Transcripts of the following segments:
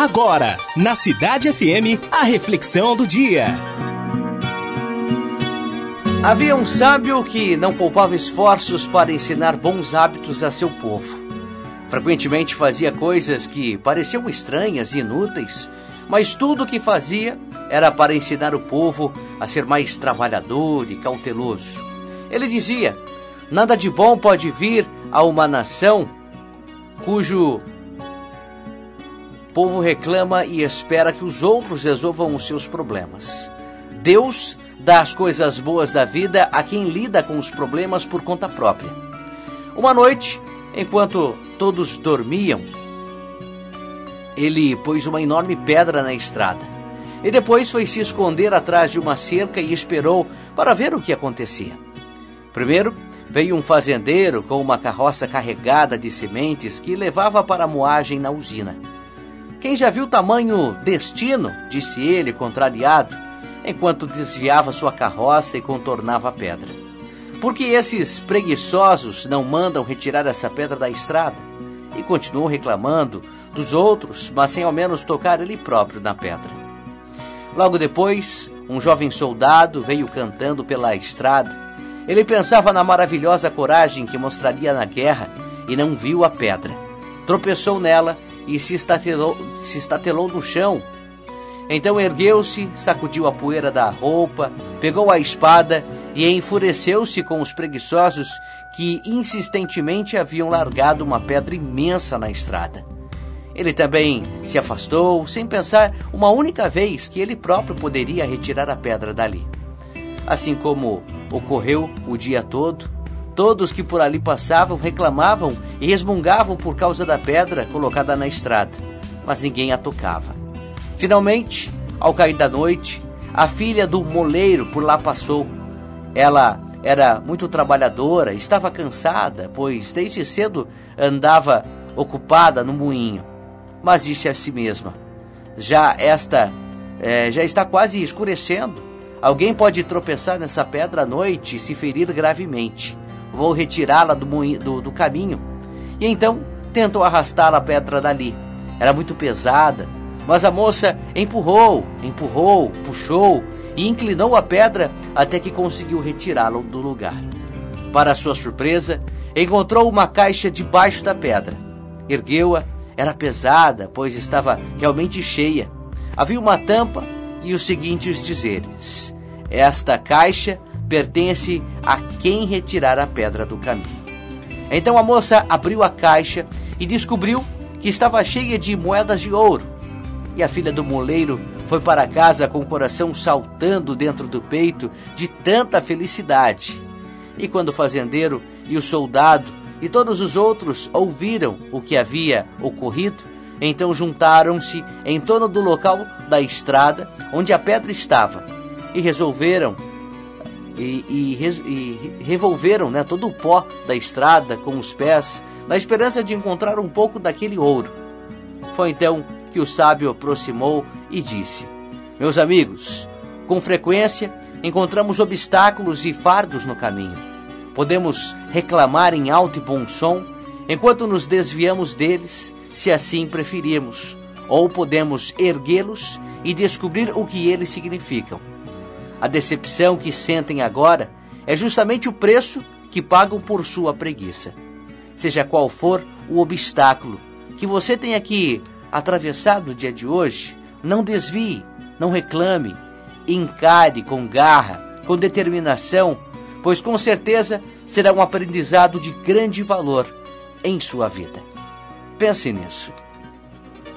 Agora, na Cidade FM, a reflexão do dia. Havia um sábio que não poupava esforços para ensinar bons hábitos a seu povo. Frequentemente fazia coisas que pareciam estranhas e inúteis, mas tudo o que fazia era para ensinar o povo a ser mais trabalhador e cauteloso. Ele dizia: Nada de bom pode vir a uma nação cujo povo reclama e espera que os outros resolvam os seus problemas. Deus dá as coisas boas da vida a quem lida com os problemas por conta própria. Uma noite, enquanto todos dormiam, ele pôs uma enorme pedra na estrada. E depois foi se esconder atrás de uma cerca e esperou para ver o que acontecia. Primeiro, veio um fazendeiro com uma carroça carregada de sementes que levava para a moagem na usina. Quem já viu tamanho destino, disse ele, contrariado, enquanto desviava sua carroça e contornava a pedra. Por que esses preguiçosos não mandam retirar essa pedra da estrada? E continuou reclamando dos outros, mas sem ao menos tocar ele próprio na pedra. Logo depois, um jovem soldado veio cantando pela estrada. Ele pensava na maravilhosa coragem que mostraria na guerra e não viu a pedra. Tropeçou nela e se estatelou, se estatelou no chão. Então ergueu-se, sacudiu a poeira da roupa, pegou a espada e enfureceu-se com os preguiçosos que insistentemente haviam largado uma pedra imensa na estrada. Ele também se afastou, sem pensar uma única vez que ele próprio poderia retirar a pedra dali. Assim como ocorreu o dia todo, Todos que por ali passavam reclamavam e resmungavam por causa da pedra colocada na estrada, mas ninguém a tocava. Finalmente, ao cair da noite, a filha do moleiro por lá passou. Ela era muito trabalhadora, estava cansada, pois desde cedo andava ocupada no moinho. Mas disse a si mesma: Já esta é, já está quase escurecendo. Alguém pode tropeçar nessa pedra à noite e se ferir gravemente vou retirá-la do, do, do caminho. E então tentou arrastar a pedra dali. Era muito pesada, mas a moça empurrou, empurrou, puxou e inclinou a pedra até que conseguiu retirá-la do lugar. Para sua surpresa, encontrou uma caixa debaixo da pedra. Ergueu-a, era pesada, pois estava realmente cheia. Havia uma tampa e os seguintes dizeres: Esta caixa pertence a quem retirar a pedra do caminho. Então a moça abriu a caixa e descobriu que estava cheia de moedas de ouro. E a filha do moleiro foi para casa com o coração saltando dentro do peito de tanta felicidade. E quando o fazendeiro e o soldado e todos os outros ouviram o que havia ocorrido, então juntaram-se em torno do local da estrada onde a pedra estava e resolveram e, e, e revolveram né, todo o pó da estrada com os pés, na esperança de encontrar um pouco daquele ouro. Foi então que o sábio aproximou e disse: Meus amigos, com frequência encontramos obstáculos e fardos no caminho. Podemos reclamar em alto e bom som enquanto nos desviamos deles, se assim preferirmos, ou podemos erguê-los e descobrir o que eles significam. A decepção que sentem agora é justamente o preço que pagam por sua preguiça. Seja qual for o obstáculo que você tenha que atravessar no dia de hoje, não desvie, não reclame, encare com garra, com determinação, pois com certeza será um aprendizado de grande valor em sua vida. Pense nisso.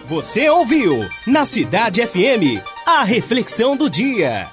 Você ouviu na Cidade FM a reflexão do dia.